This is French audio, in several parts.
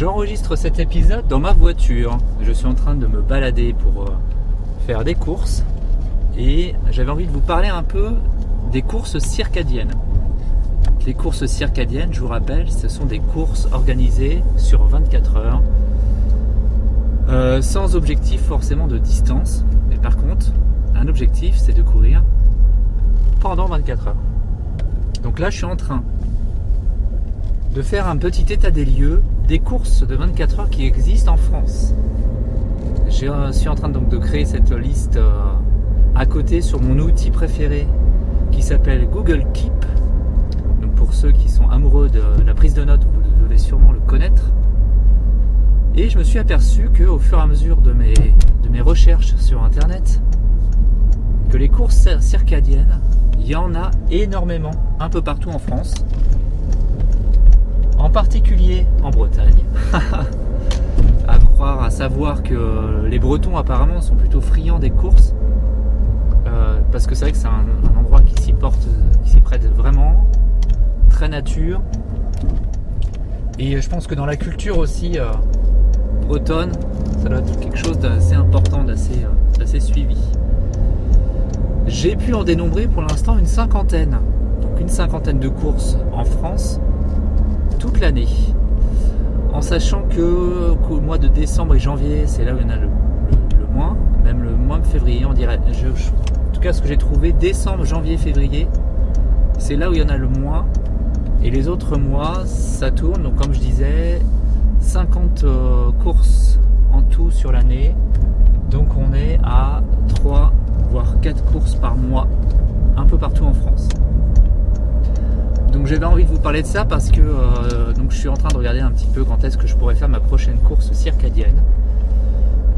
j'enregistre cet épisode dans ma voiture. Je suis en train de me balader pour euh, faire des courses et j'avais envie de vous parler un peu des courses circadiennes. Les courses circadiennes, je vous rappelle, ce sont des courses organisées sur 24 heures, euh, sans objectif forcément de distance, mais par contre, un objectif c'est de courir pendant 24 heures. Donc là, je suis en train de faire un petit état des lieux des courses de 24 heures qui existent en France. Je suis en train donc de créer cette liste euh, à côté sur mon outil préféré qui s'appelle Google Keep. Pour ceux qui sont amoureux de la prise de notes, vous devez sûrement le connaître. Et je me suis aperçu que au fur et à mesure de mes, de mes recherches sur internet, que les courses circadiennes, il y en a énormément un peu partout en France en particulier en Bretagne. à croire, à savoir que les Bretons apparemment sont plutôt friands des courses. Euh, parce que c'est vrai que c'est un, endroit qui s'y porte, qui s'y prête vraiment, très nature. Et je pense que dans la culture aussi euh, bretonne, ça doit être quelque chose d'assez important, d'assez, euh, d'assez suivi. J'ai pu en dénombrer pour l'instant une cinquantaine. Donc une cinquantaine de courses en France toute l'année. En sachant que qu'au mois de décembre et janvier, c'est là où il y en a le, moins, même le mois de février, on dirait. en tout cas, ce que j'ai trouvé, décembre, janvier, février, c'est là où il y en a le moins. Et les autres mois, ça tourne. Donc, comme je disais, 50 euh, courses en tout sur l'année. Donc, on est à 3 voire 4 courses par mois, un peu partout en France. J'avais envie de vous parler de ça parce que euh, donc je suis en train de regarder un petit peu quand est-ce que je pourrais faire ma prochaine course circadienne.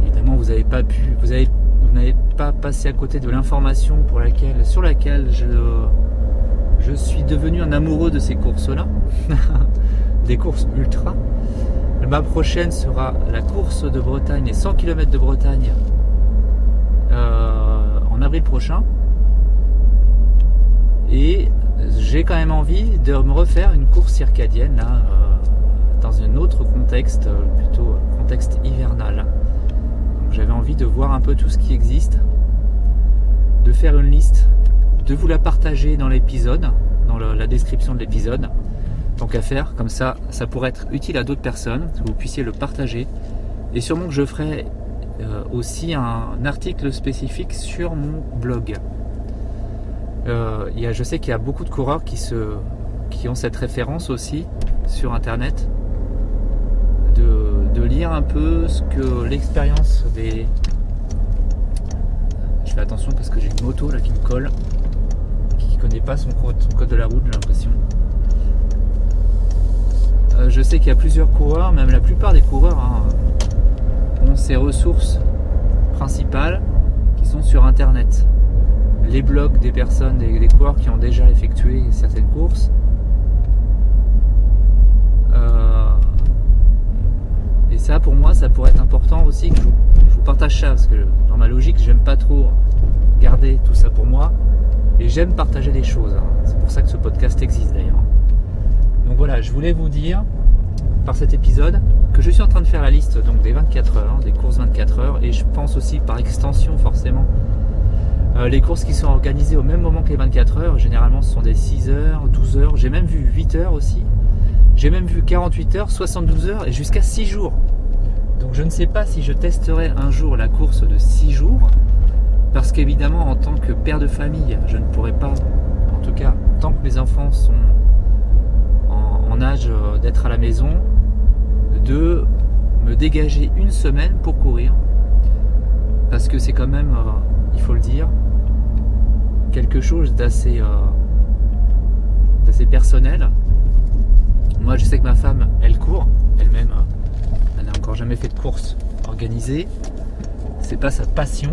Évidemment, vous n'avez pas pu, vous n'avez pas passé à côté de l'information pour laquelle, sur laquelle je, je suis devenu un amoureux de ces courses-là, des courses ultra. Ma prochaine sera la course de Bretagne, les 100 km de Bretagne euh, en avril prochain. Et j'ai quand même envie de me refaire une course circadienne euh, dans un autre contexte, euh, plutôt contexte hivernal. j'avais envie de voir un peu tout ce qui existe, de faire une liste, de vous la partager dans l'épisode, dans la description de l'épisode. Tant qu'à faire, comme ça, ça pourrait être utile à d'autres personnes, que vous puissiez le partager. Et sûrement que je ferai euh, aussi un article spécifique sur mon blog. Euh, je sais qu'il y a beaucoup de coureurs qui, se, qui ont cette référence aussi sur internet de, lire un peu ce que l'expérience des. Je fais attention parce que j'ai une moto là qui me colle, qui connaît pas son code, de la route, j'ai l'impression. Euh, je sais qu'il y a plusieurs coureurs, même la plupart des coureurs hein, ont ces ressources principales qui sont sur internet les blogs des personnes, des, coureurs qui ont déjà effectué certaines courses. Euh, et ça, pour moi, ça pourrait être important aussi que je vous, partage ça, parce que dans ma logique, j'aime pas trop garder tout ça pour moi, et j'aime partager les choses. Hein. C'est pour ça que ce podcast existe d'ailleurs. Donc voilà, je voulais vous dire par cet épisode que je suis en train de faire la liste donc des 24 heures, des courses 24 heures, et je pense aussi par extension forcément euh, les courses qui sont organisées au même moment que les 24 heures, généralement ce sont des 6 heures, 12 heures, j'ai même vu 8 heures aussi. J'ai même vu 48 heures, 72 heures et jusqu'à 6 jours. Donc je ne sais pas si je testerai un jour la course de 6 jours, parce qu'évidemment en tant que père de famille, je ne pourrai pas, en tout cas tant que mes enfants sont en, âge euh, d'être à la maison, de me dégager une semaine pour courir, parce que c'est quand même, euh, il faut le dire, quelque chose d'assez euh, d'assez personnel. Moi, je sais que ma femme, elle court, elle-même, euh, elle n'a encore jamais fait de course organisée. C'est pas sa passion.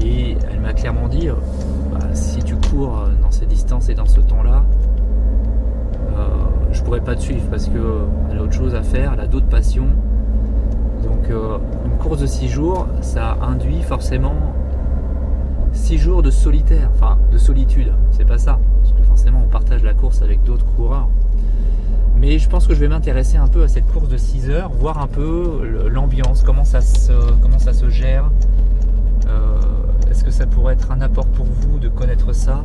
Et elle m'a clairement dit, euh, bah, si tu cours dans ces distances et dans ce temps-là, je pourrais pas te suivre parce qu'elle a autre chose à faire, elle a d'autres passions. Une course de 6 jours, ça induit forcément 6 jours de solitaire, enfin de solitude, c'est pas ça, parce que forcément on partage la course avec d'autres coureurs. Mais je pense que je vais m'intéresser un peu à cette course de 6 heures, voir un peu l'ambiance, comment ça se, comment ça se gère. Euh, est-ce que ça pourrait être un apport pour vous de connaître ça?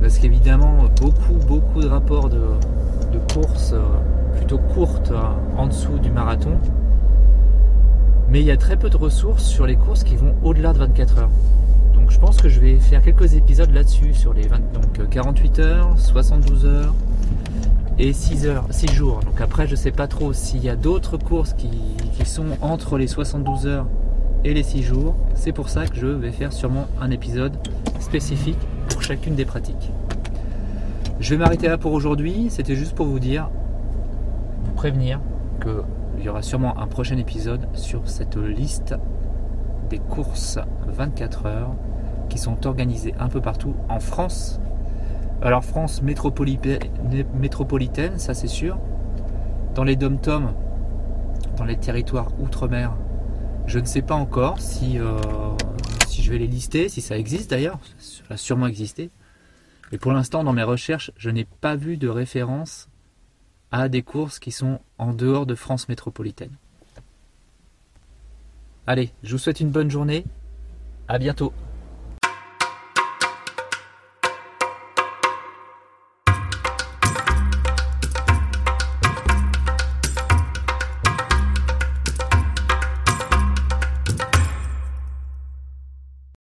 Parce qu'évidemment, beaucoup, beaucoup de rapports de, courses euh, plutôt courtes euh, en dessous du marathon. Mais il y a très peu de ressources sur les courses qui vont au-delà de 24 heures. Donc je pense que je vais faire quelques épisodes là-dessus, sur les 20, donc 48 heures, 72 heures et 6 heures, 6 jours. Donc après je sais pas trop s'il y a d'autres courses qui, qui sont entre les 72 heures et les 6 jours. C'est pour ça que je vais faire sûrement un épisode spécifique pour chacune des pratiques. Je vais m'arrêter là pour aujourd'hui. C'était juste pour vous dire, prévenir qu'il y aura sûrement un prochain épisode sur cette liste des courses 24 heures qui sont organisées un peu partout en France. Alors France métropolitaine, ça c'est sûr. Dans les dom-toms, dans les territoires outre-mer, je ne sais pas encore si, euh, si je vais les lister, si ça existe d'ailleurs, ça va sûrement exister. Mais pour l'instant, dans mes recherches, je n'ai pas vu de référence à des courses qui sont en dehors de France métropolitaine. Allez, je vous souhaite une bonne journée. À bientôt.